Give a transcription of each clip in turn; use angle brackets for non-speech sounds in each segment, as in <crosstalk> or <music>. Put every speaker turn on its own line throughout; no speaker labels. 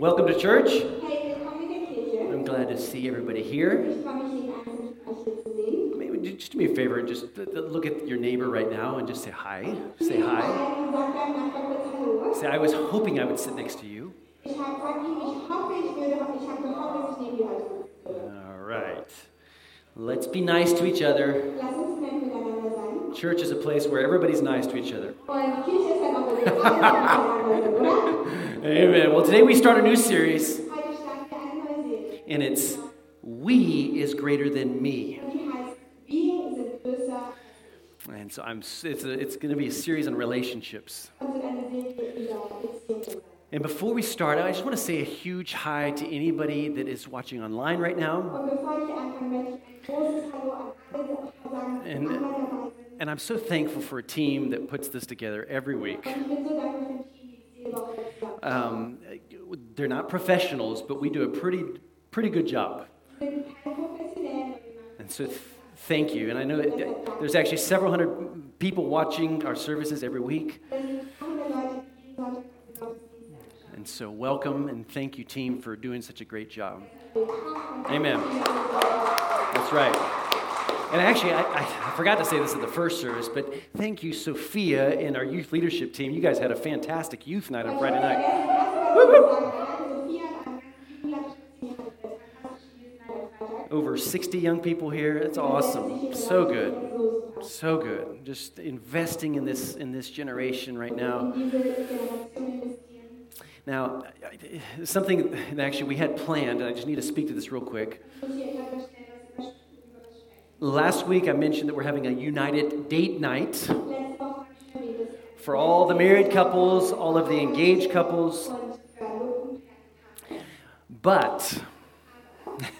welcome to church.
Hey, willkommen in der Kirche.
I'm glad to see everybody here.
Ich freue mich, jeden einzelnen von euch hier zu sehen.
Maybe ju- just do me a favor, and just look at your neighbor right now and just say hi. Say hi.
Und sag deinem Nachbarn kurz Hallo.
Say, I was hoping I would sit next to you.
Ich hab- sag ihm, ich hoffe, ich würde, ich habe gehofft, dass ich neben dir heute sitzen würde.
All right. Let's be nice to each other.
Lass uns nett miteinander sein.
Church is a place where everybody's nice to each other. <laughs> Amen. Well, today we start a new series, and it's We is Greater Than Me. And so I'm, it's, a, it's going to be a series on relationships. And before we start, I just want to say a huge hi to anybody that is watching online right now. And-. And I'm so thankful for a team that puts this together every week. Um, they're not professionals, but we do a pretty, pretty good job. And so th- thank you. And I know that there's actually several hundred people watching our services every week. And so welcome and thank you, team, for doing such a great job. Amen. That's right. And actually, I, I forgot to say this at the first service, but thank you, Sophia, and our youth leadership team. You guys had a fantastic youth night on Friday night. Over 60 young people here. It's awesome. So good. So good. Just investing in this in this generation right now. Now, something that actually we had planned, and I just need to speak to this real quick. Last week, I mentioned that we're having a united date night for all the married couples, all of the engaged couples. But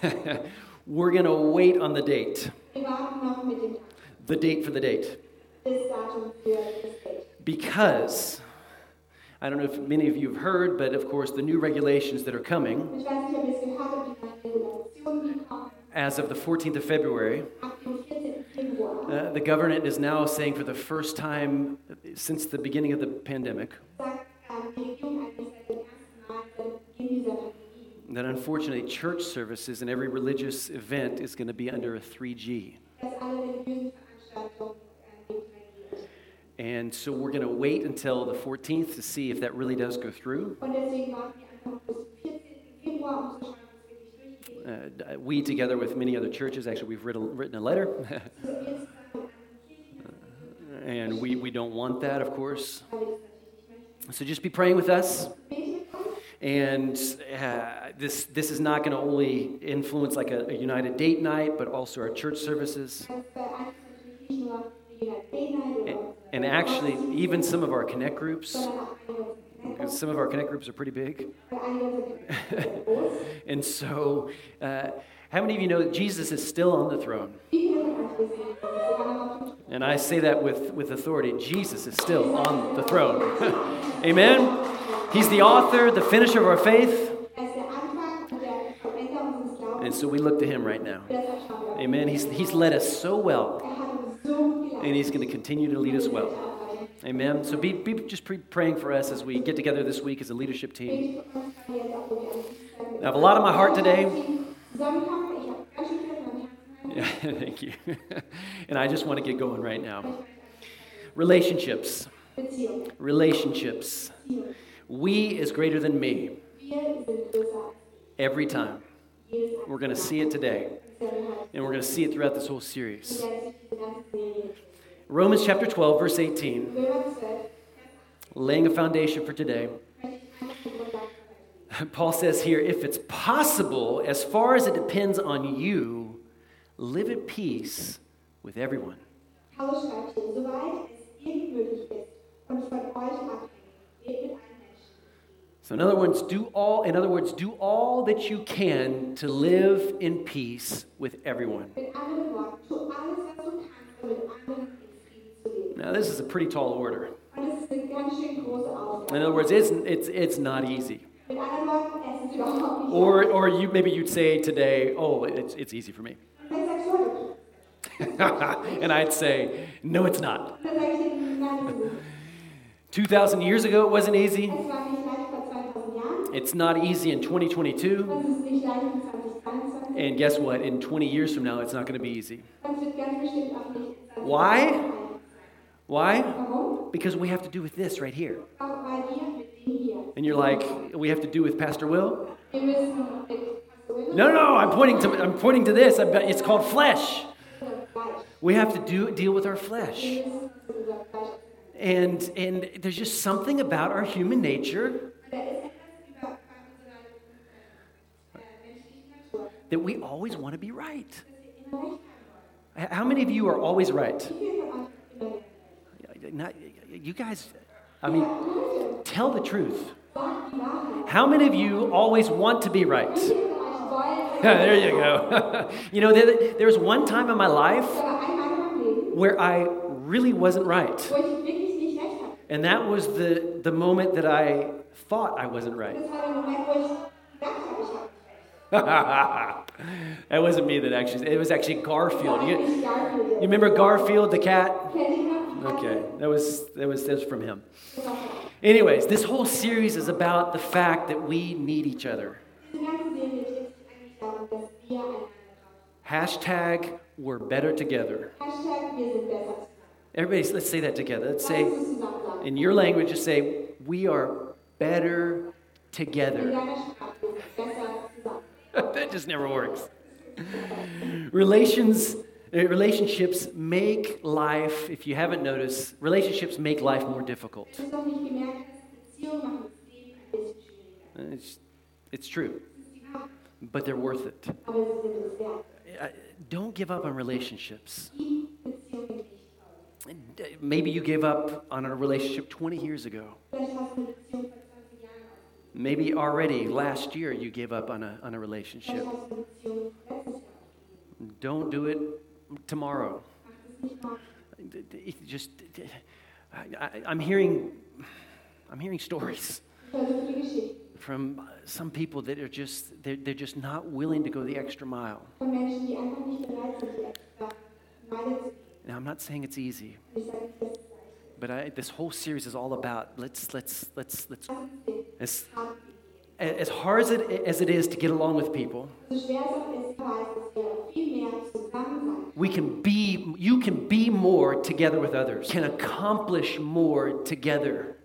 <laughs> we're going to wait on the date, the date for the date. Because, I don't know if many of you have heard, but of course, the new regulations that are coming as of the 14th of February, uh, the government is now saying for the first time since the beginning of the pandemic that unfortunately church services and every religious event is going to be under a 3G. And so we're going to wait until the 14th to see if that really does go through. Uh, we, together with many other churches, actually, we've written, written a letter.
Kirchen, <laughs>
and we, we don't want that, of course. So just be praying with us. And uh, this, this is not going to only influence like a, a united date night, but also our church services.
Unsere
And actually, even some of our connect groups,
sondern auch einige unserer
because some of our connect groups are pretty big. <laughs> And so, uh, how many of you know that Jesus is still on the throne? And I say that with, with authority. Jesus is still on the throne. <laughs> Amen? He's the author, the finisher of our faith. And so we look to him right now. Amen. He's, he's led us so well, and he's going to continue to lead us well. Amen. So be, be just pre- praying for us as we get together this week as a leadership team. I have a lot on my heart today. Yeah, <laughs> thank you. <laughs> and I just want to get going right now. Relationships. Relationships. We is greater than me every time. We're going to see it today, and we're going to see it throughout this whole series.
Wir werden diese ganze Serie
Romans chapter 12, verse 18, laying a foundation for today.
möchte ich einfach die Grundlage <laughs> für heute
Paul says here, if it's possible, as far as it depends on you, live at peace with everyone.
Paulus schreibt hier, soweit es irgend möglich ist und von euch abhängt, lebt mit allen Menschen.
So in other words, do all in other words, do all that you can to live in peace with everyone. Now this is a pretty tall order.
Und das ist eine ganz schön große Aufgabe.
In other words, it's it's it's not easy.
Mit anderen Worten, es ist überhaupt nicht
Or or you maybe you'd say today, oh, it's it's easy for me.
Und dann sagst du, okay.
and I'd say, no, it's not.
Und dann sage ich dir, nein, das ist es.
2,000 years ago, it wasn't easy.
Es war nicht leicht vor 2000 Jahren.
It's not easy in 2022.
Und es ist nicht leicht in 2023.
And guess what? In 20 years from now, it's not going to be easy.
Und es wird ganz bestimmt auch nicht in 2023
Why? Why? Because we have to do with this right here.
Auch weil wir mit dem hier.
And you're like, we have to do with Pastor Will?
Wir müssen mit Pastor Wilhelm
No, no, I'm pointing to I'm pointing to this. It's called flesh. We have to do deal with our flesh.
Wir müssen uns mit unserem Fleisch auseinandersetzen.
And and there's just something about our human nature
Und da ist etwas über bei unserer menschlichen Natur,
that we always want to be right.
dass wir immer recht haben wollen.
How many of you are always right? Not, you guys, I mean, tell the truth. How many of you always want to be right? <laughs> There you go. <laughs> you know, there, there was one time in my life where I really wasn't right. And that was the, the moment that I thought I wasn't right. <laughs> That wasn't me that actually, it was actually Garfield. You,
Garfield.
you remember Garfield the cat? Okay, that was, that was, that was from him. Anyways, this whole series is about the fact that we need each other. Hashtag we're better together. Everybody, let's say that together. Let's say, in your language, just say, we are better together. <laughs> that just never works. Relations, relationships make life, if you haven't noticed, relationships make life more difficult.
Hast du es noch nicht gemerkt, dass Beziehungen machen das Leben ein.
It's, it's true,
Das ist die Wahrheit,
but they're worth it.
aber sie sind es wert.
Uh, Don't give up on relationships.
Die Beziehungen nicht auf.
Uh, Maybe you gave up on a relationship 20 years ago.
Vielleicht hast du eine Beziehung vor 20 Jahren aufgegeben.
Maybe already last year you gave up on a, on a relationship.
hast du eine Beziehung letztes Jahr aufgegeben.
Don't do it tomorrow.
Mach das nicht mal.
D- d- it Just, I, I'm hearing, I'm hearing stories
Ich höre so viele Geschichten
from some people that are just, they're, they're just not willing to go the extra mile.
von Menschen, die einfach nicht bereit sind, die extra Meile zu gehen.
Now, I'm not saying it's easy,
Und ich sage nicht, dass es leicht
but I, this whole series is all about let's, let's, let's, let's,
ist.
As, hard as it, as it is to get along with people, we can be, you can be more together with others, can accomplish more together.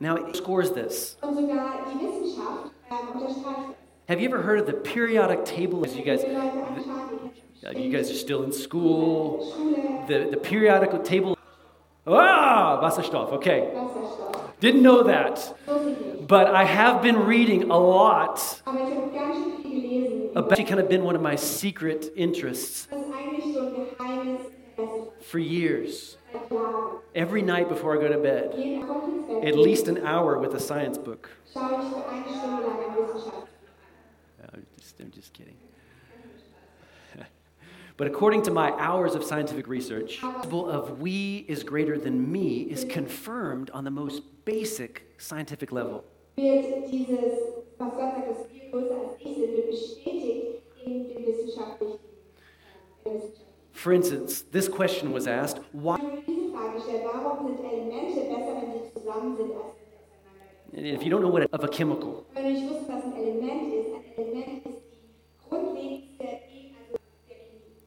Now, it scores this. Have you ever heard of the periodic table? As you guys, uh, you guys are still in school. The, the periodic table. Ah, Wasserstoff. Okay. Didn't know that.
So sind wir.
But I have been reading a lot
Aber ich habe ganz schön viel gelesen. über-
about actually kind of been one of my secret interests
Das ist eigentlich so ein geheimes Interesse
for years. Every night before I go to bed,
Jeden Abend ins Bett
at least an hour with a science book.
schaue ich für eine Stunde lang ein Wissenschaftsbuch
I'm just, I'm just kidding. But according to my hours of scientific research, the principle of we is greater than me is confirmed on the most basic scientific level. For instance, this question was asked why, if you don't know what of a chemical,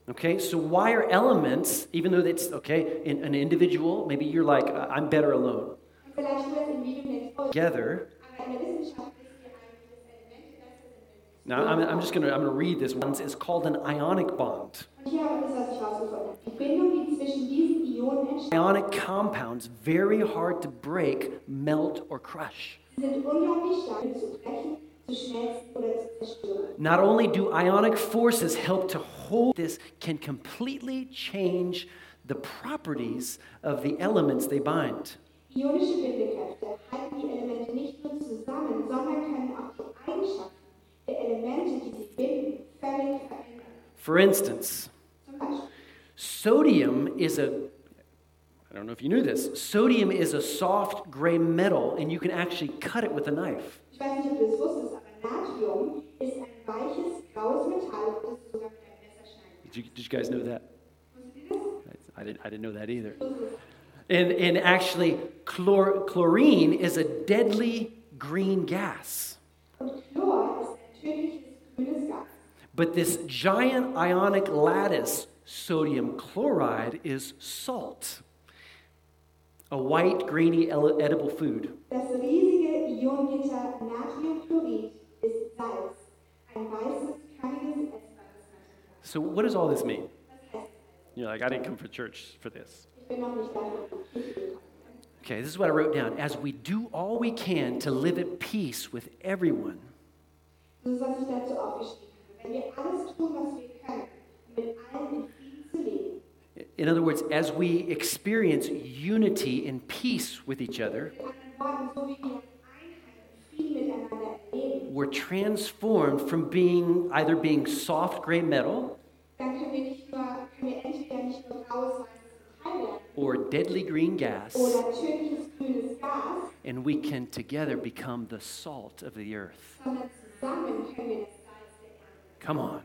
okay, so why are elements, even though it's, okay, in an individual, maybe you're like, "I- I'm better alone.
Und vielleicht du das Individuum denkst,
Together,
aber in der Wissenschaft wissen wir eigentlich, dass Elemente besser sind.
now I'm, I'm just gonna, I'm gonna read this one. It's called an ionic bond.
Und hier ist, was ich rausgefunden habe. Die Bindung, die zwischen diesen Ionen entsteht,
Ionic compounds, very hard to break, melt, or crush.
Sind unglaublich stark zu brechen, zu schmelzen oder zu zerstören.
Not only do ionic forces help to hold this, can completely change the properties of the elements they bind.
Ionische Bindekräfte halten die Elemente nicht nur zusammen, sondern können auch die Eigenschaften der Elemente, die sie binden, völlig verändern.
For instance, sodium is a I don't know if you knew this. Sodium is a soft gray metal, and you can actually cut it with a knife. You, did you guys know that? I didn't, I didn't know that either. And, and actually, chlor, chlorine is a deadly green gas. But this giant ionic lattice, sodium chloride, is salt. A white, grainy, edible food. So, what does all this mean? You're like, I didn't come for church for this. Okay, this is what I wrote down. As we do all we can to live at peace with everyone,
in
other words, as we experience unity and peace with each other, we're transformed from being either being soft gray metal
dann können wir, nicht nur, können wir entweder nicht nur graues, weißes Metall werden
or deadly green gas,
oder tödliches grünes Gas,
and we can together become the salt of the earth.
sondern zusammen können wir das Salz der Erde.
Come on.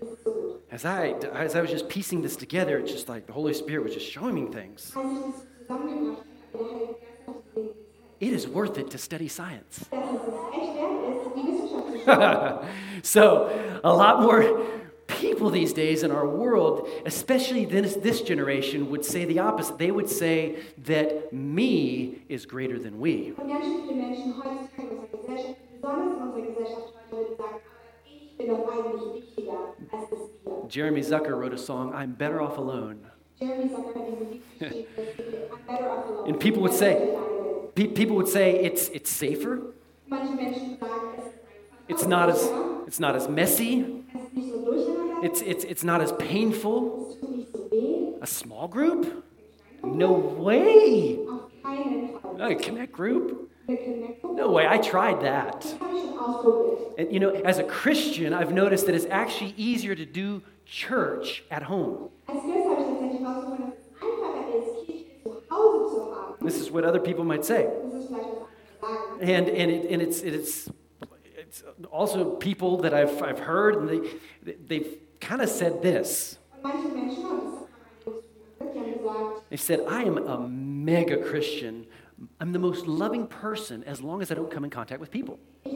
Das ist so gut.
As I, as I was just piecing this together, it's just like the Holy Spirit was just showing me things.
Als ich das zusammengebracht habe, hat der Heilige Geist noch diese Dinge gezeigt.
It is worth it to study science.
Dass es echt wert ist, die Wissenschaft zu <laughs> studieren.
so, a lot more people these days in our world, especially this, this generation, would say the opposite. They would say that me is greater than we. Jeremy Zucker wrote a song, I'm better off alone. <laughs> And people would say- people would say it's, it's safer, it's not, as, it's not as messy, it's, it's, it's not as painful. A small group? No way! A connect group? No way, I tried that. And you know, as a Christian, I've noticed that it's actually easier to do church at home. This is what other people might say. And, and, it, and it's, it's, it's also people that I've, I've heard, and they, they've kind of said this. They said, I am a mega Christian. I'm the most loving person as long as I don't come in contact with people. <laughs>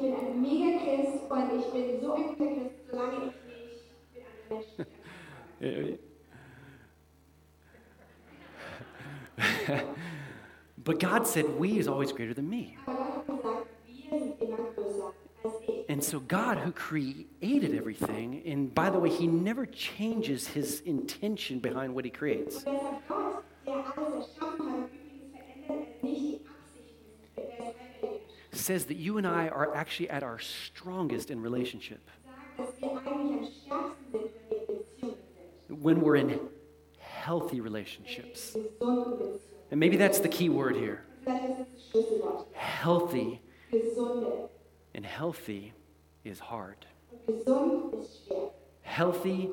but God said, we is always greater than me. So, God, who created everything, and by the way, He never changes His intention behind what He creates. Says that you and I are actually at our strongest in relationship when we're in healthy relationships. And maybe that's the key word here healthy, and healthy is hard. Healthy,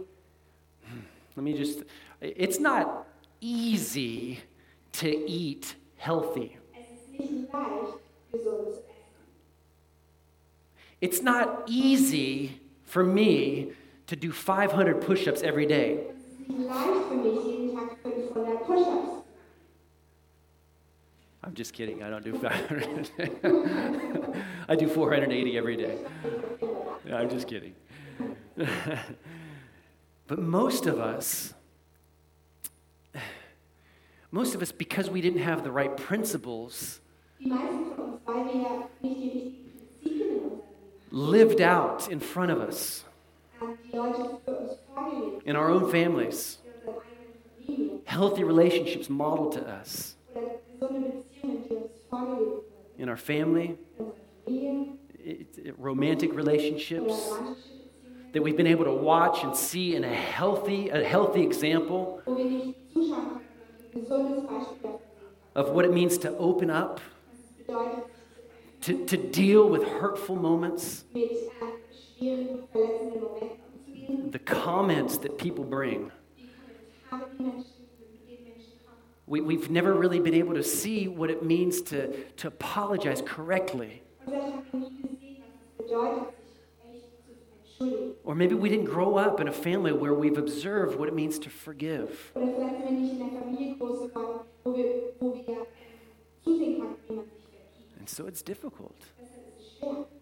hmm, let me just, it's not easy to eat healthy. It's not easy for me to do 500 push ups every day.
Es ist nicht leicht für mich, jeden Tag 500 Push-Ups.
I'm just kidding. I don't do <laughs> 500. I do 480 every day. Yeah, I'm just kidding. <laughs> but most of us, most of us, because we didn't have the right principles, lived out in front of us in our own families, healthy relationships modeled to us in our family, romantic relationships that we've been able to watch and see in a healthy, a healthy example of what it means to open up, to, to deal with hurtful moments, the comments that people bring. We, we've never really been able to see what it means to, to apologize correctly. Or maybe we didn't grow up in a family where we've observed what it means to forgive. And so it's difficult.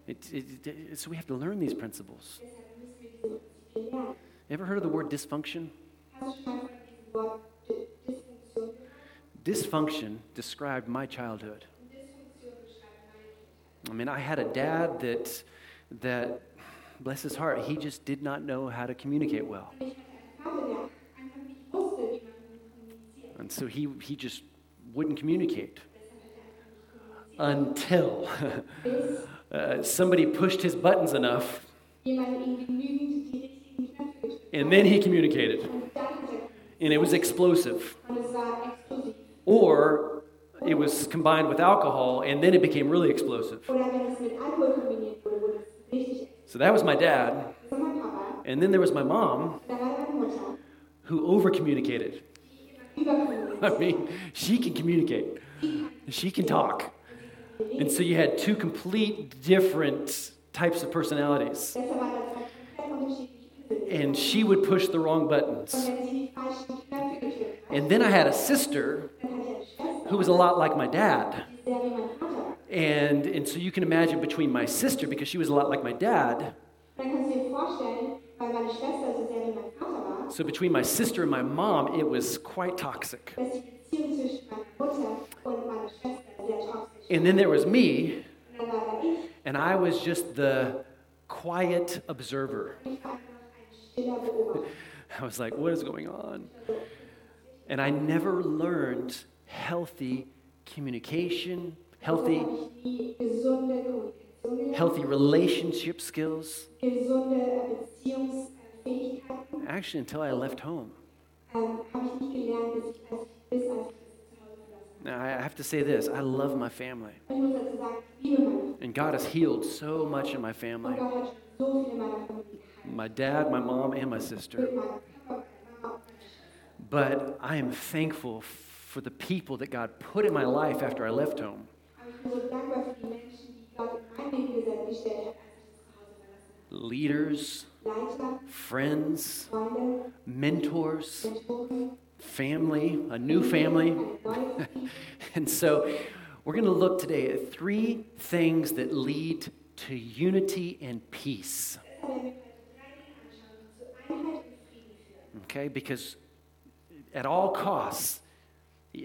It, it, it- so we have to learn these principles.
Lernen.
Ever heard of the word dysfunction? Dysfunction described my childhood. I mean, I had a dad that, that, bless his heart, he just did not know how to communicate well. And so he, he just wouldn't communicate until <laughs> uh, somebody pushed his buttons enough and then he communicated. And it was explosive.
Und es war explosiv.
Or it was combined with alcohol and then it became really explosive.
Oder wenn es mit Alkohol kombiniert wurde, wurde es richtig explosiv.
So that was my dad.
Das war mein Papa.
And then there was my mom
Und da war meine Mutter,
who over communicated.
die immer überkommuniziert.
I mean, she can communicate, she can talk. And so you had two complete different types of personalities.
Deshalb waren das zwei komplett unterschiedliche Persönlichkeiten.
And she would push the wrong buttons. And then I had a sister
er
who was a lot like my dad. And, and so you can imagine between my sister, because she was a lot like my dad,
so
between my sister and my mom, it was quite toxic. And then there was me, and I was just the quiet observer. I was like, what is going on? And I never learned healthy communication, healthy, healthy relationship skills, actually, until I left home. Now, I have to say this I love my family. And God has healed so much in my family my dad, my mom, and my sister. But I am thankful for the people that God put in my life after I left home. Leaders, friends, mentors, family, a new family. <laughs> And so we're going to look today at three things that lead to unity and peace. Okay? Because at all costs,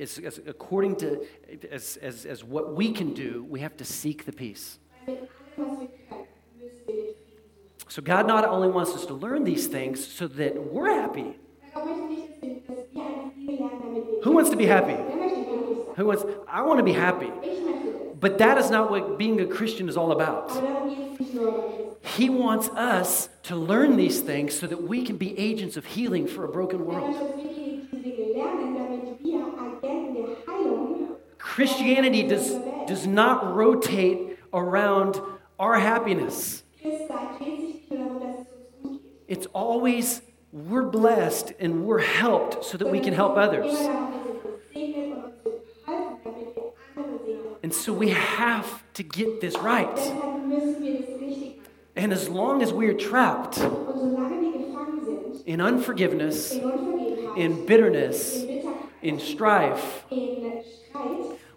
as, as, according to as, as, as what we can do, we have to seek the peace. So God not only wants us to learn these things so that we're happy. Who wants to be happy? Who wants? I want to be happy. But that is not what being a Christian is all about. He wants us to learn these things so that we can be agents of healing for a broken world. Christianity does, does not rotate around our happiness. It's always we're blessed and we're helped so that we can help others. And so we have to get this right. And as long as we are trapped in unforgiveness,
in
bitterness,
in
strife,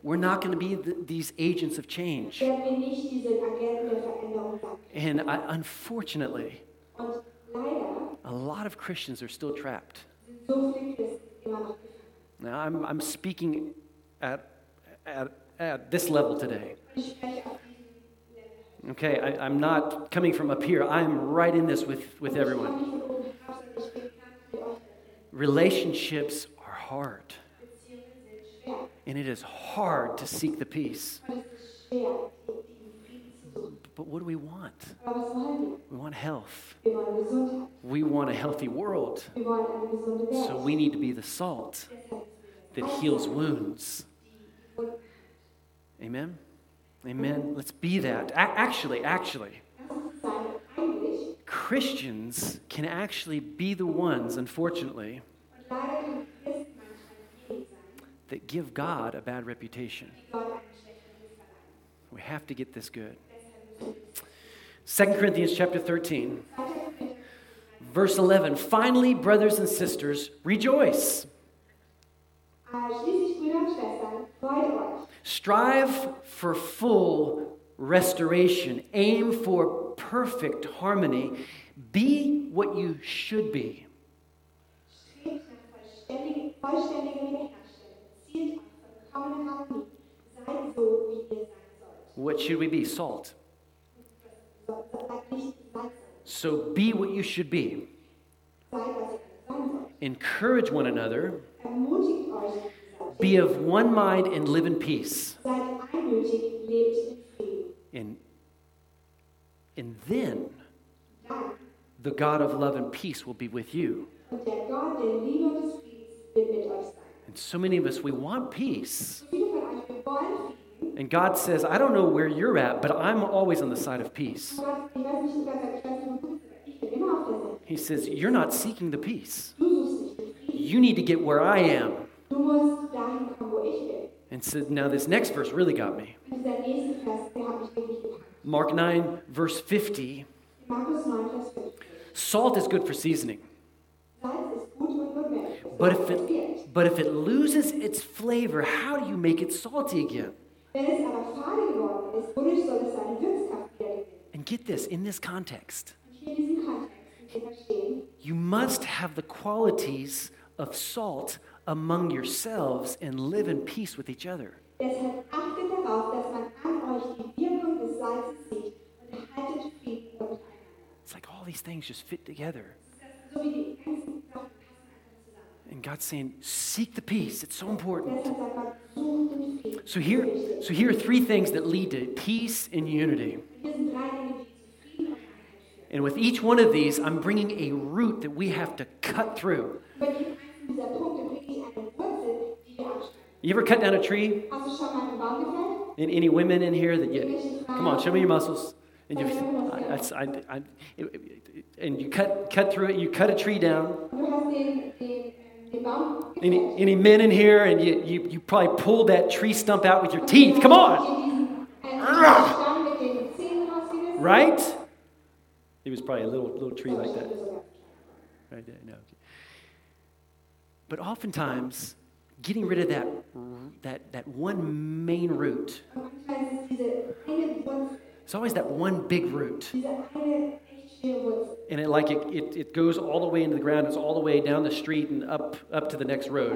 we're not going to be th- these agents of change.
werden wir nicht diese Agenten der Veränderung sein.
And I, unfortunately, a lot of Christians are still trapped.
sind so viele Christen immer noch gefangen.
Now, I'm, I'm speaking at, at, at this level today.
Und ich spreche auf diesem Level.
Okay, I, I'm not coming from up here. I'm right in this with, with everyone.
komme nicht von oben herab, sondern ich bin ganz mit euch da drin.
Relationships are hard,
Beziehungen sind schwer.
And it is hard to seek the peace. But what do we want? We want health. We want a healthy world. So we need to be the salt that heals wounds. Amen? Amen. Let's be that. A- actually, actually, Christians can actually be the ones, unfortunately, that give God a bad reputation. We have to get this good.
Deshalb
2 Corinthians chapter 13. Verse 11 Finally, brothers and sisters, rejoice. Strive for full restoration. Aim for perfect harmony. Be what you should be.
Vollkommene Harmonie. So, wie ihr sein sollt.
What should we be? Salt.
So-
be what you should be. Encourage one another. Be of one mind and live in peace. And, and then the God of love and peace will be with you. And so many of us, we want peace. And God says, I don't know where you're at, but I'm always on the side of peace. He says, You're not seeking the peace. You need to get where I am. And so now this next verse really got me. Mark 9, verse 50.
Markus 9, Vers 5.
Salt is good for seasoning, but if it, but if it loses its flavor, how do you make it salty again?
Wenn es aber fade geworden ist, wodurch soll es seine Wirkkraft wieder gewinnen?
And get this in this context,
Und hier in diesem Kontext müsst ihr verstehen,
you must have the qualities of salt among yourselves and live in peace with each other.
deshalb achtet darauf, dass man an euch die Wirkung des Salzes sieht und haltet Frieden untereinander.
It's like all these things just fit together.
So wie die ganzen Sachen passen einfach zusammen.
And God's saying, seek the peace. It's so important.
Deshalb sagt Gott, sucht den Frieden.
So here, so here are three things that lead to peace and unity.
Und hier sind drei Dinge, die zu Frieden und Einheit führen.
And with each one of these, I'm bringing a root that we have to cut through.
Bei jedem einzelnen dieser Punkte bringe ich eine Wurzel, die wir abschneiden.
You ever cut down a tree?
Hast du schon mal einen Baum gefällt?
And any women in here that you, come on, show me your muscles. And you, I, I, I, and you cut, cut through it. You cut a tree down. Any, any men in here, and you, you, you probably pulled that tree stump out with your teeth. Come on, right? It was probably a little little tree like that. Right there, no. But oftentimes, getting rid of that, that, that one main root, it's always that one big root. And it like it, it, it goes all the way into the ground, it's all the way down the street and up up to the next road,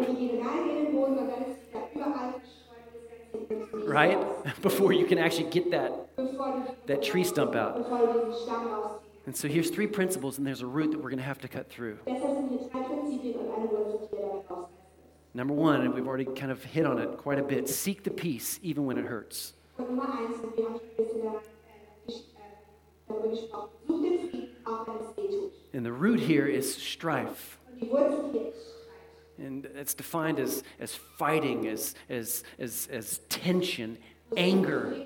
right? <laughs> Before you can actually get that, that tree stump out. And so here's three principles, and there's a root that we're going to have to cut through. Number one, and we've already kind of hit on it quite a bit seek the peace even when it hurts. And the root here is strife. And it's defined as, as fighting, as, as, as, as tension, anger.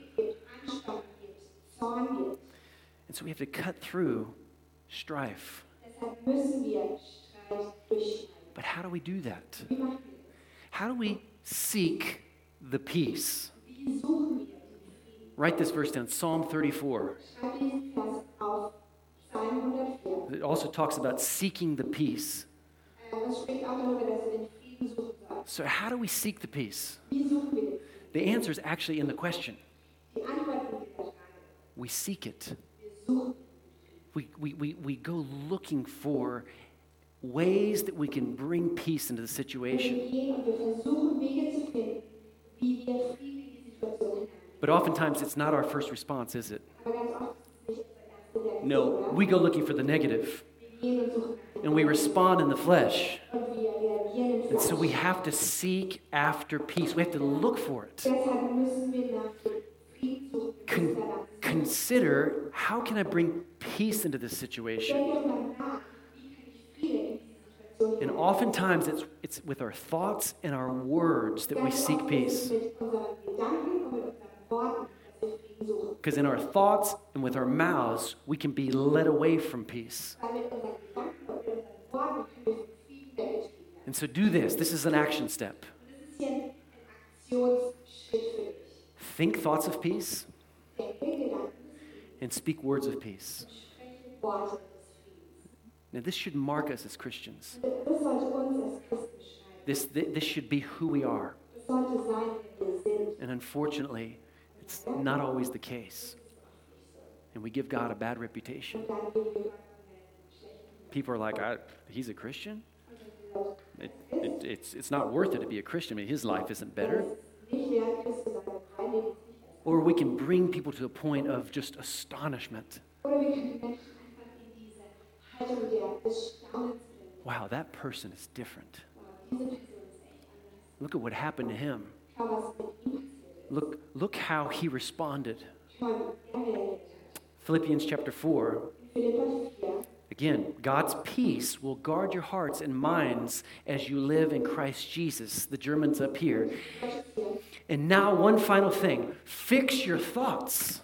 And so we have to cut through strife. But how do we do that? How do we seek the peace? Write this verse down Psalm 34.
Schreib diesen Vers auf Psalm 104.
It also talks about seeking the peace. So, how do we seek the peace? The answer is actually in the question. We seek it. We, we, we, we go looking for ways that we can bring peace into the situation. But oftentimes it's not our first response, is it? No, we go looking for the negative and we respond in the flesh. And so we have to seek after peace. We have to look for it. Con- consider how can I bring peace into this Situation And oftentimes it's, it's with our thoughts and our words that we seek peace. Because in our thoughts and with our mouths, we can be led away from peace. And so do this. This is an action step. Think thoughts of peace and speak words of peace. Now, this should mark us as Christians. This, this should be who we are. And unfortunately, it's not always the case. And we give God a bad reputation. People are like, he's a Christian? It, it, it's, it's not worth it to be a Christian. I mean, his life isn't better. Or we can bring people to a point of just astonishment. Wow, that person is different. Look at what happened to him. Look, look how he responded.
Schau, wie reagiert hat.
Philippians chapter 4.
In Philipper 4
Again, God's peace will guard your hearts and minds as you live in Christ Jesus. The German's up here. And now, one final thing fix your thoughts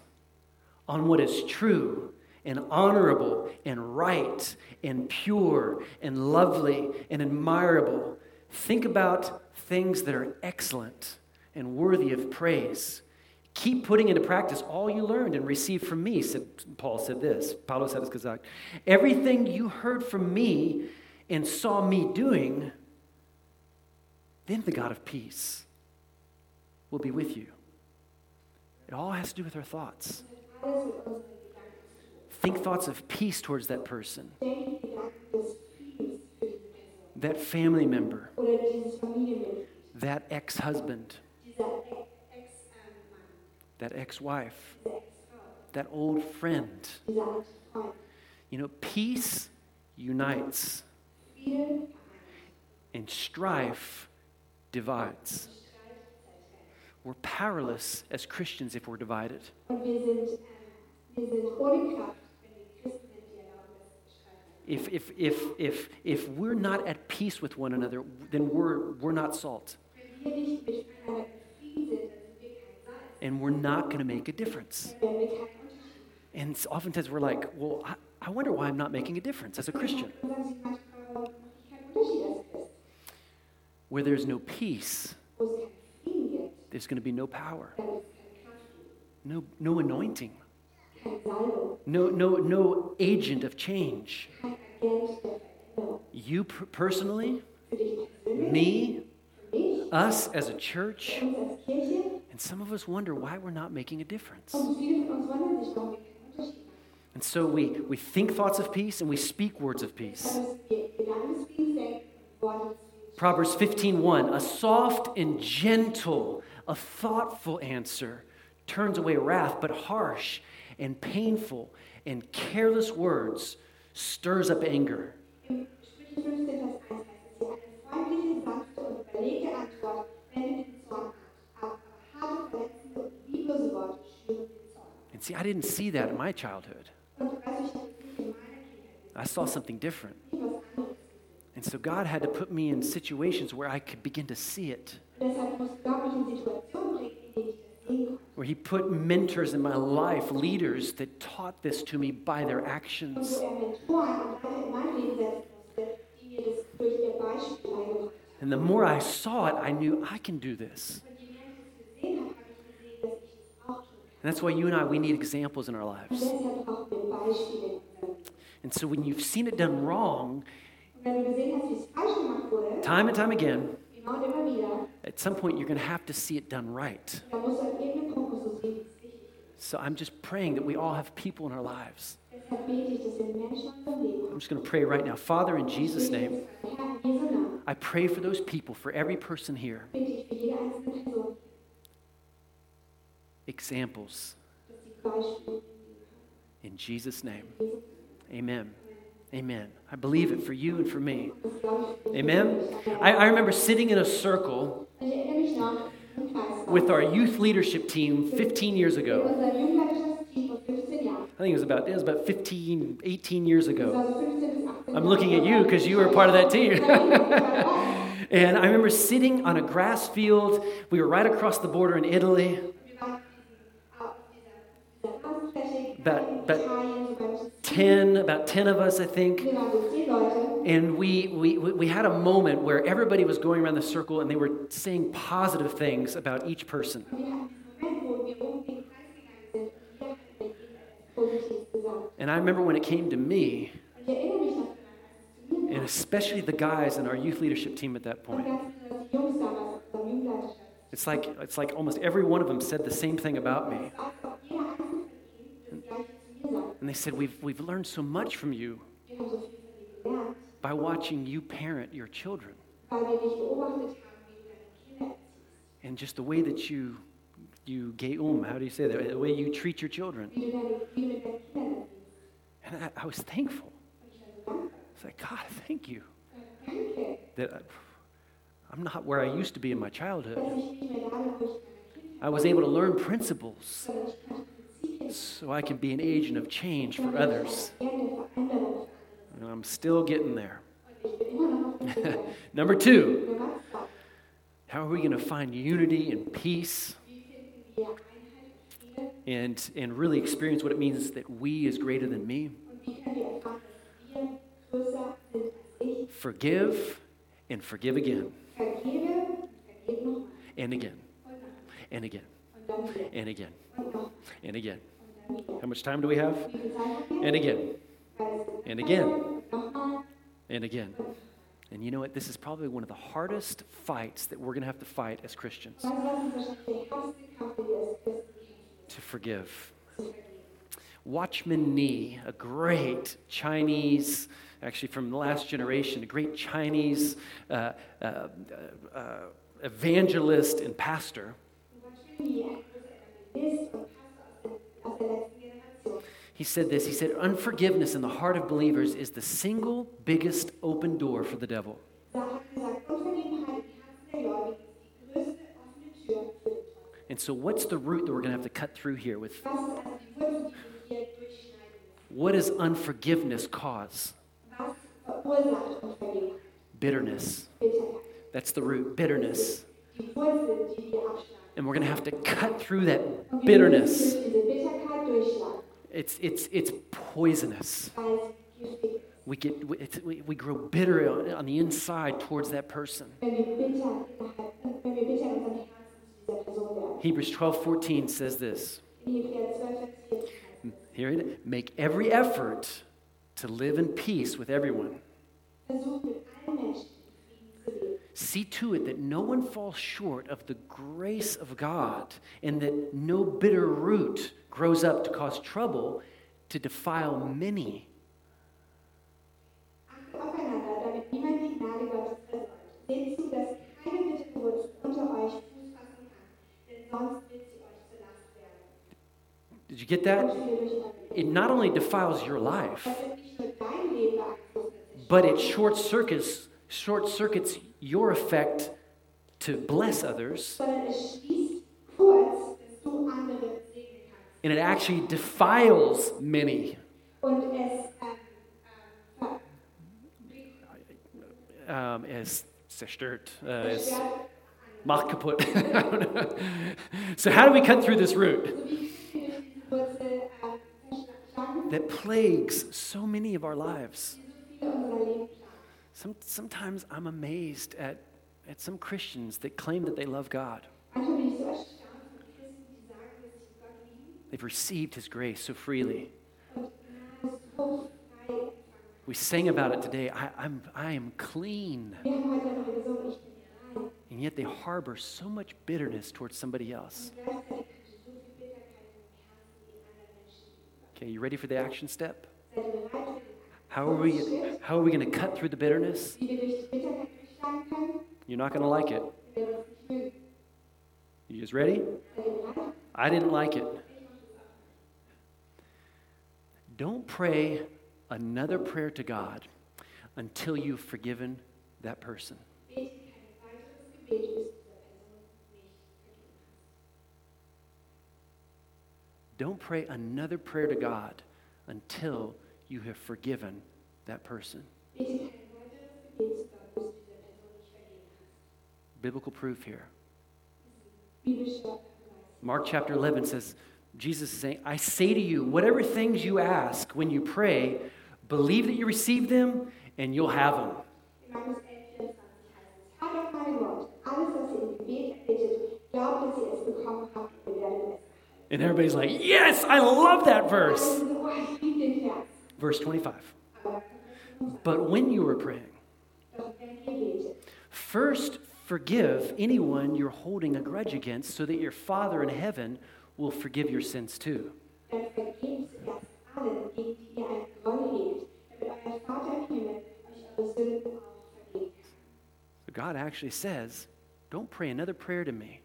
on what is true and honorable and right and pure and lovely and admirable. Think about things that are excellent and worthy of praise. Keep putting into practice all you learned and received from me, said Paul said this. Hat es gesagt. Everything you heard from me and saw me doing, then the God of peace will be with you. It all has to do with our thoughts. Think thoughts of peace towards that person, that family member, that ex husband, that ex wife, that old friend. You know, peace unites, and strife divides. We're powerless as Christians if we're divided. If, if, if, if, if we're not at peace with one another, then we're, we're not salt. And we're not going to make a difference. And oftentimes we're like, well, I, I wonder why I'm not making a difference as a Christian. Where there's no peace, there's going to be no power, no, no anointing, no, no, no agent of change. You per- personally, me, us as a church. And some of us wonder why we're not making a difference.
Und viele von uns wundern sich, warum wir keinen Unterschied machen.
And so we, we think thoughts of peace and we speak words of peace.
Dann müssen wir Gedanken des Friedens denken und Worte des Friedens
Proverbs 15:1 A soft and gentle, a thoughtful answer turns away wrath, but harsh and painful and careless words stirs up anger. See, I didn't see that in my childhood. I saw something different. And so God had to put me in situations where I could begin to see it, where He put mentors in my life, leaders that taught this to me by their actions. And the more I saw it, I knew I can do this. And that's why you and I, we need examples in our lives. And so when you've seen it done wrong, time and time again, at some point you're going to have to see it done right. So I'm just praying that we all have people in our lives. I'm just going to pray right now. Father, in Jesus' name, I pray for those people, for every person here, examples. In Jesus' name, amen. Amen. I believe it for you and for me. Amen. I, I remember sitting in a circle with our youth leadership team 15 years ago.
unser Jugendleiterschaftsteam vor 15 Jahren.
I think it was about, it was about 15, 18 years ago.
war so 15 bis 18
I'm looking at you because you were part of that team. <laughs> And I remember sitting on a grass field. We were right across the border in Italy. About- about
Italien, so beim
10, about 10 of us, I think.
Wir waren so 10 Leute.
And we, we, we had a moment where everybody was going around the circle and they were saying positive things about each person. And I remember when it came to me, and especially the guys in our youth leadership team at that point. It's like, it's like almost every one of them said the same thing about me. And they said, We've, we've learned so much from you by watching you parent your children and just the way that you, you geum, how do you say that? The way you treat your children. And I, I was thankful. It's like, God, thank you that I, I'm not where I used to be in my childhood. I was able to learn principles so I can be an agent of change for others. And I'm still getting there. <laughs> Number two, how are we going to find unity and peace and, and really experience what it means that we is greater than me? Forgive and forgive again and again and again and again and again. How much time do we have? And again and again and again. And you know what? This is probably one of the hardest fights that we're going to have to fight as Christians to forgive. Watchman Nee, a great Chinese, actually from the last generation, a great Chinese uh, uh, uh, uh, evangelist and pastor, he said this. He said, Unforgiveness in the heart of believers is the single biggest open door for the devil. And so, what's the root that we're going to have to cut through here with? What does unforgiveness cause? Bitterness. That's the root, bitterness. And we're going to have to cut through that bitterness. It's, it's, it's poisonous. We, get, we, we, grow bitter on, on the inside towards that person. Hebrews 12 14 says this.
In Hebräer 12, Vers 14 heißt es,
Hear it? Make every effort to live in peace with everyone. See to it that no one falls short of the grace of God and that no bitter root grows up to cause trouble to defile many. Did you get that? It not only defiles your life, but it short circuits, short circuits your effect to bless others, and it actually defiles many. Um, es zerstört, uh, es macht kaputt. <laughs> So how do we cut through this root that plagues so many of our lives? Some, sometimes I'm amazed at, at some Christians that claim that they love God. They've received His grace so freely. We sang about it today. I, I'm, I am clean. And yet they harbor so much bitterness towards somebody else. Okay, you ready for the action step? How are we, how are we going to cut through the bitterness? You're not going to like it. You guys ready? I didn't like it. Don't pray another prayer to God until you've forgiven that person. Don't pray another prayer to God until you have forgiven that person.
Bete kein weiteres Gebet zu Gott, bis du dieser Person nicht vergeben hast.
Biblical proof here. Mark chapter 11 says, Jesus is saying, I say to you, whatever things you ask when you pray, believe that you receive them and you'll have them.
In Markus 11, 24 heißt es, hört auf mein Wort. Alles, was ihr im Gebet erbittet, glaubt, dass ihr es bekommen habt und ihr werdet es erhalten.
And everybody's like, Yes, I love that verse. Verse 25. But when you are praying, First, forgive anyone you're holding a grudge against so that your Father in heaven will forgive your sins too. So God actually says, don't pray another prayer to me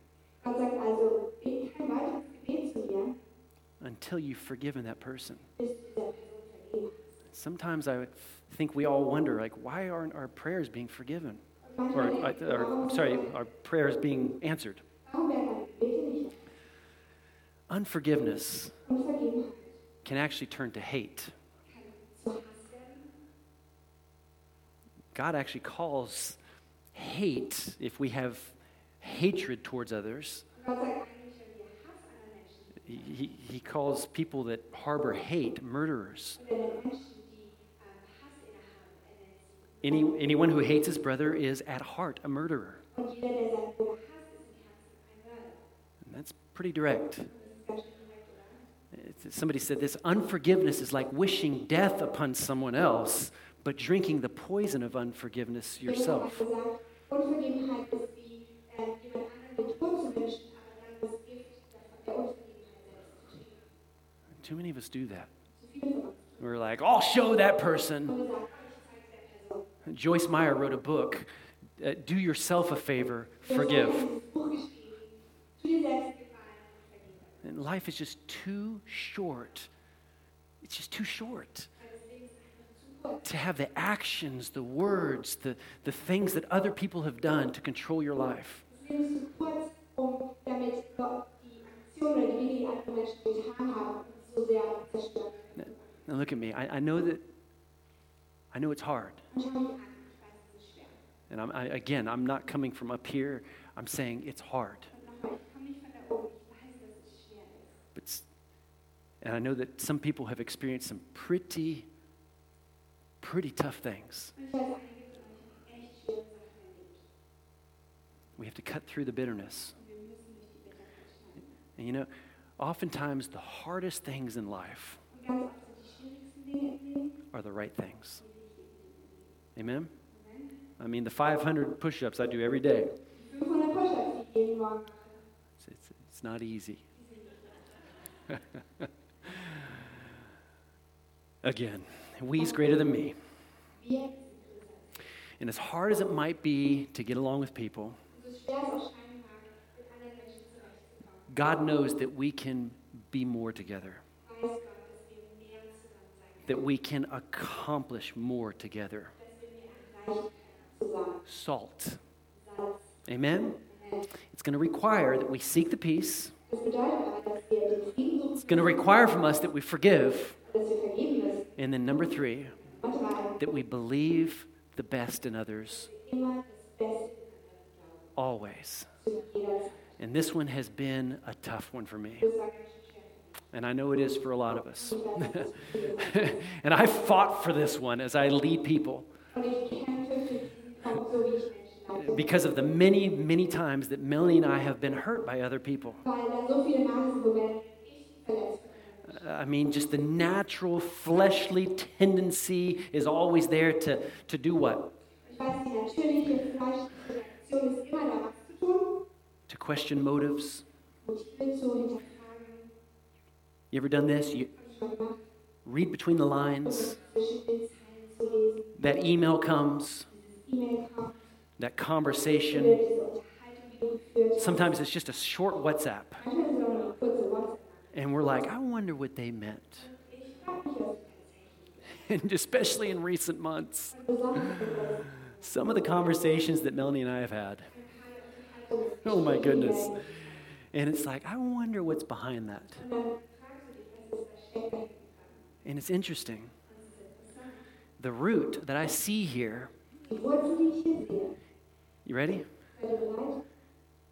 until you've forgiven that person. Sometimes I think we all wonder, like, why aren't our prayers being forgiven? Or, uh, or sorry, our prayers being answered. Unforgiveness can actually turn to hate. God actually calls hate, if we have hatred towards others, he, he- calls people that harbor hate murderers. Any, anyone who hates his brother is at heart a murderer. And that's pretty direct. Somebody said this unforgiveness is like wishing death upon someone else, but drinking the poison of unforgiveness yourself. Too many of us do that. We're like, I'll show that person. Joyce Meyer wrote a book, uh, Do Yourself a Favor, Forgive. And life is just too short. It's just too short to have the actions, the words, the, the things that other people have done to control your life.
Zerstören.
Now look at me. I, I know that, I know it's hard. And I'm, I, again, I'm not coming from up here. I'm saying it's hard. But, and I know that some people have experienced some pretty, pretty tough things. We have to cut through the bitterness. And you know, oftentimes the hardest things in life are the right things. Amen? I mean, the 500 push ups I do every day,
Die 500 Push-Ups, die ich jeden Morgen mache,
it's, it's, it's not easy. <laughs> Again, we's greater than me. And as hard as it might be to get along with people, God knows that we can be more together, that we can accomplish more together. Salt. Amen? It's going to require that we seek the peace. It's going to require from us that we forgive. And then, number three, that we believe the best in others always.
Zu jeder Zeit.
And this one has been a tough one for me.
Das war ganz schön schwer.
And I know it is for a lot of us.
Ich weiß, dass es viele
and I fought for this one as I lead people
Und ich kämpfe für diesen Punkt, so wie ich Menschen leite.
because of the many, many times that Melanie and I have been hurt by other people.
Weil da so viele Male sind, wo wir ich verletzt werden.
I mean, just the natural fleshly tendency is always there to, to do what? Question motives. You ever done this? You read between the lines, that email comes, that conversation. Sometimes it's just a short WhatsApp. And we're like, I wonder what they meant. <laughs> And especially in recent months, <laughs> some of the conversations that Melanie and I have had. Oh my goodness. And it's like, I wonder what's behind that. And it's interesting. The root that I see here, you ready?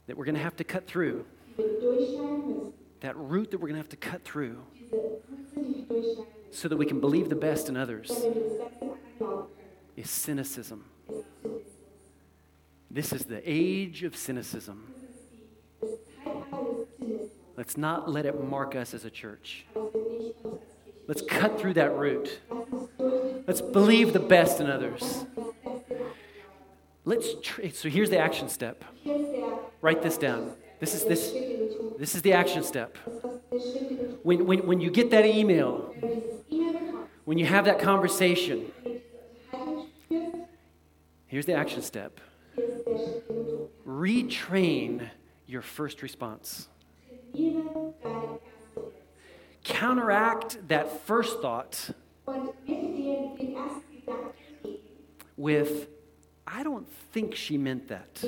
That we're going to have to cut through. That root that we're going to have to cut through so that we can believe the best in others is
wir
This is the age of cynicism. Let's not let it mark us as a church. Let's cut through that root. Let's believe the best in others. let's. Tra- so here's the action step. Write this down. This is this. This is the action step. When, when, when you get that email, when you have that conversation, here's the action step. Retrain your first response. Counteract that first thought with, I don't think she meant that.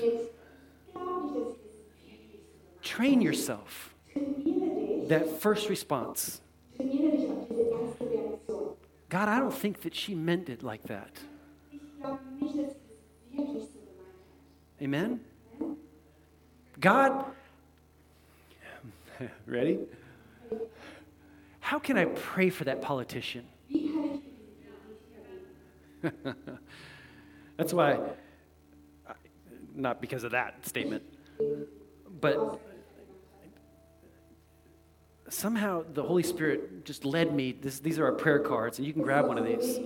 Train yourself. That first response. God, I don't think that she meant it like that. Amen? God, <laughs> ready? How can I pray for that politician? <laughs> That's why, not because of that statement, but somehow the Holy Spirit just led me. This, these are our prayer cards, and you can grab one of these.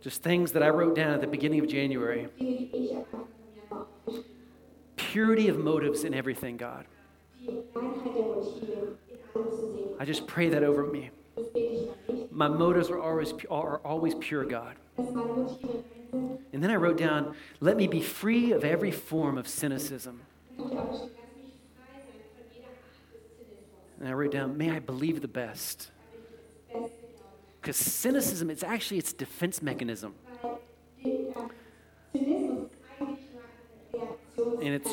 Just things that I wrote down at the beginning of January. Purity of motives in everything, God. I just pray that over me. My motives are always, are always pure, God. And then I wrote down, let me be free of every form of cynicism. And I wrote down, may I believe the best. Because cynicism, it's actually its defense mechanism. And it's,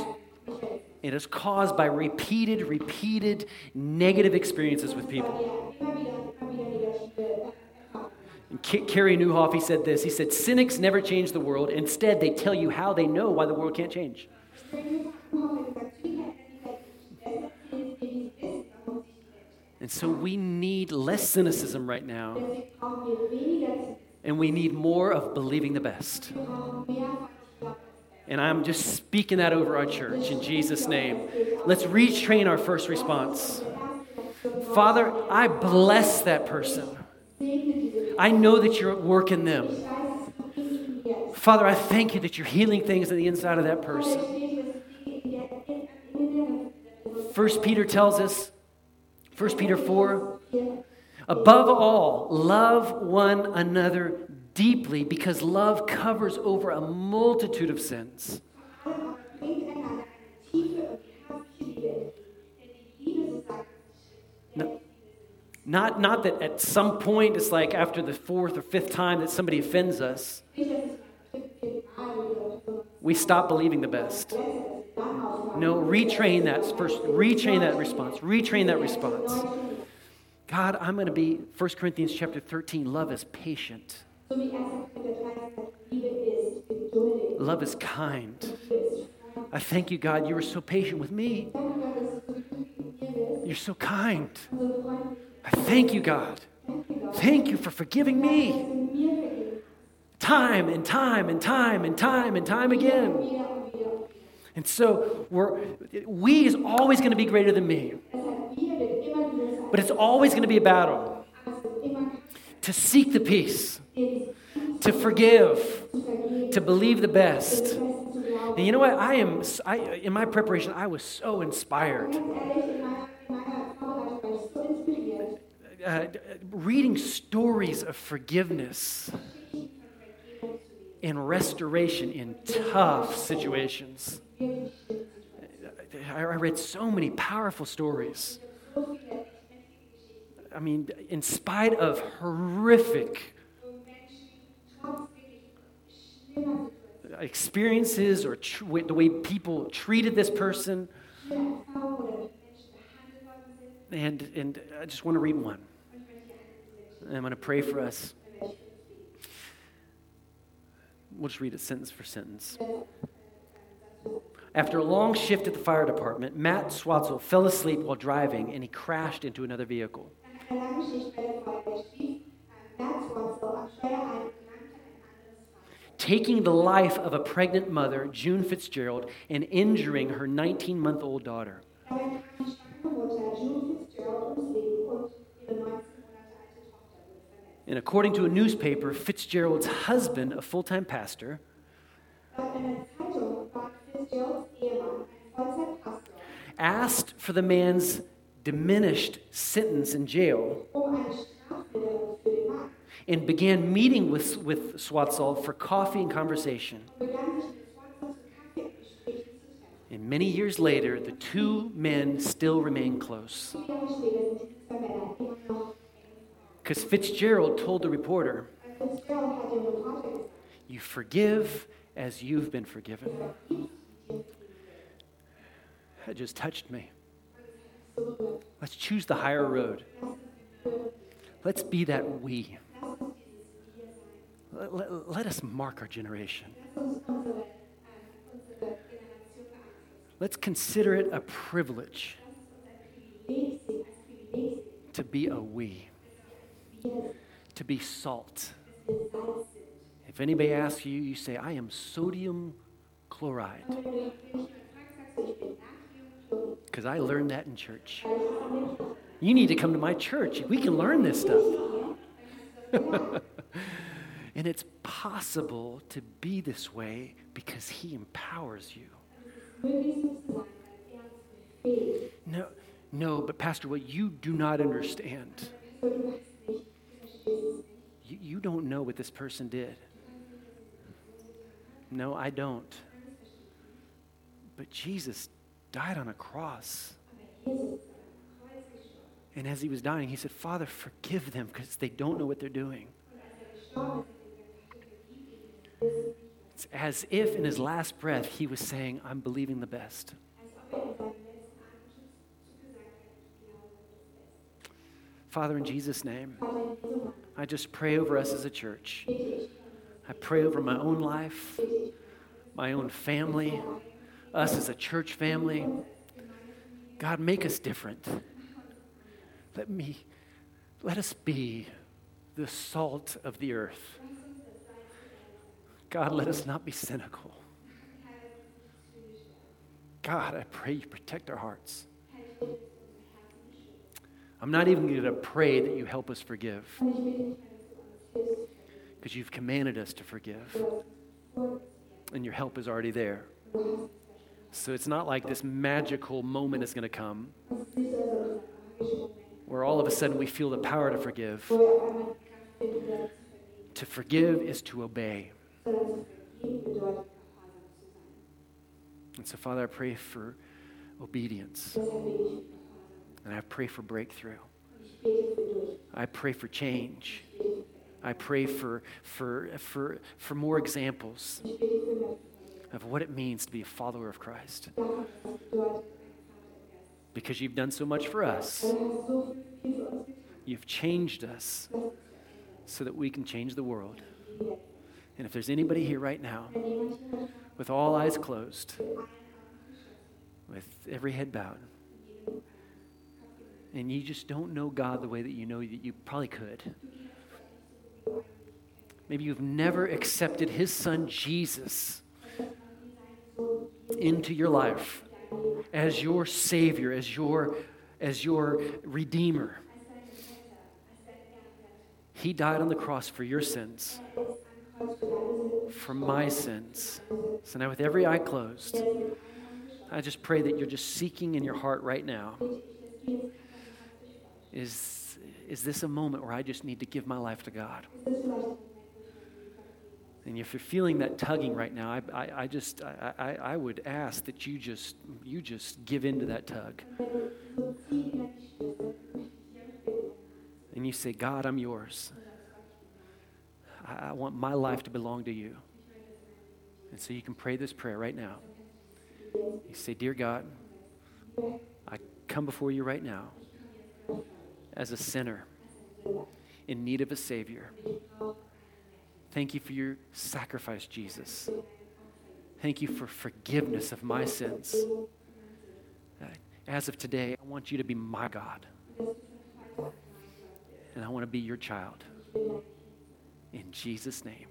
it is caused by repeated, repeated negative experiences with people. And Carey Nieuwhof, he said this. He said, Cynics never change the world. Instead, they tell you how they know why the world can't change. And so we need less cynicism right now, and we need more of believing the best. And I'm just speaking that over our church in Jesus' name. Let's retrain our first response. Father, I bless that person. I know that you're at work in them. Father, I thank you that you're healing things on the inside of that person. First Peter tells us, 1 Peter 4, above all, love one another deeply because love covers over a multitude of sins. No, not, not that at some point it's like after the fourth or fifth time that somebody offends us, we stop believing the best. No, retrain that first, retrain that response, retrain that response. God, I'm going to be 1 Corinthians chapter 13, love is patient. Love is kind. I thank you, God, you were so patient with me. You're so kind. I thank you, God. Thank you for forgiving me. Time and time and time and time and time again. And so we're, we is always going to be greater than me. But it's always going to be a battle to seek the peace, to forgive, to believe the best. And you know what? I am, I, in my preparation, I was so inspired. Uh, reading stories of forgiveness and restoration in tough situations. I read so many powerful stories. I mean, in spite of horrific experiences or tr- the way people treated this person. And, and I just want to read one. I'm going to pray for us. We'll just read it sentence for sentence. After a long shift at the fire department, Matt Swatzell fell asleep while driving and he crashed into another vehicle. Taking the life of a pregnant mother, June Fitzgerald, and injuring her 19 month old daughter. And according to a newspaper, Fitzgerald's husband, a full time pastor, asked for the man's diminished sentence in jail, and began meeting with, with Swatzell for coffee and conversation. And many years later, the two men still remain close. Because Fitzgerald told the reporter, You forgive as you've been forgiven. That just touched me. Let's choose the higher road. Let's be that we. Let, let- let us mark our generation. Let's consider it a privilege to be a we, to be salt. If anybody asks you, you say, I am sodium chloride, because I learned that in church. You need to come to my church. We can learn this stuff. <laughs> and it's possible to be this way because He empowers you. No, no, but Pastor, what you do not understand,
So, du weißt nicht, du verstehst es nicht.
You, don't know what this person did. No, I don't. But Jesus died on a cross. And as he was dying, he said, Father, forgive them because they don't know what they're doing. It's as if in his last breath he was saying, I'm believing the best. Father, in Jesus' name, I just pray over us as a church. I pray over my own life, my own family, us as a church family. God, make us different. Let me, let us be the salt of the earth. God, let us not be cynical. God, I pray you protect our hearts. I'm not even going to pray that you help us forgive because you've commanded us to forgive, and your help is already there. So it's not like this magical moment is going to come where all of a sudden we feel the power to forgive. To forgive is to obey. And so, Father, I pray for obedience, and I pray for breakthrough.
Und ich bete für Durchbruch.
I pray for change.
Ich bete für
I pray for, for, for, for more examples
Ich bete für mehr
of what it means to be a follower of Christ.
davon, was es bedeutet, ein Vater im Geist.
Because you've done so much for us,
Weil du hast so viel für uns getan.
you've changed us so that we can change the world. And if there's anybody here right now
Wenn jemand hier ist,
with all eyes closed, with every head bowed, and you just don't know God the way that you know that you probably could. Maybe you've never accepted His Son Jesus into your life as your Savior, as your, as your Redeemer. He died on the cross for your sins, for my sins. So now, with every eye closed, I just pray that you're just seeking in your heart right now. Is, is this a moment where I just need to give my life to God? And if you're feeling that tugging right now, I, I, I just I, I, I would ask that you just you just give into that tug. And you say, God, I'm yours. I, I want my life to belong to you. And so you can pray this prayer right now. You say, Dear God, I come before you right now as a sinner in need of a Savior. Thank you for your sacrifice, Jesus. Thank you for forgiveness of my sins. As of today, I want you to be my God. And I want to be your child. In Jesus' name.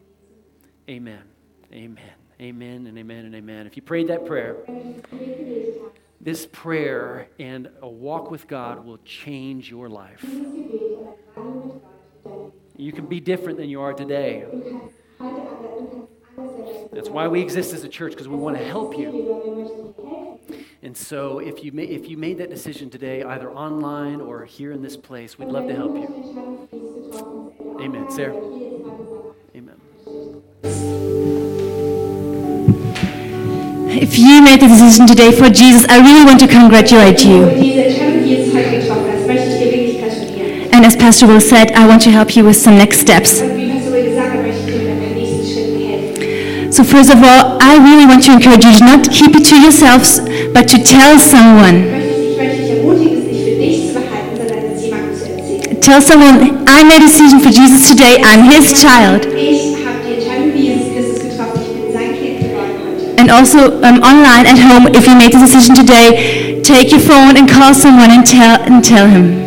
Amen. Amen. Amen and amen and amen. If you prayed that prayer, this prayer and a walk with God will change your life. You can be different than you are today. That's why we exist as a church, because we want to help you. And so if you, if you made that decision today, either online or here in this place, we'd love to help you. Amen. Sarah.
If you made the decision today for Jesus, I really want to congratulate you. And as Pastor Will said, I want to help you with some next steps. So first of all, I really want to encourage you to not keep it to yourselves, but to tell someone. Tell someone, I made a decision for Jesus today. I'm his child. Also um, online at home, if you made the decision today, take your phone and call someone and tell, and tell him.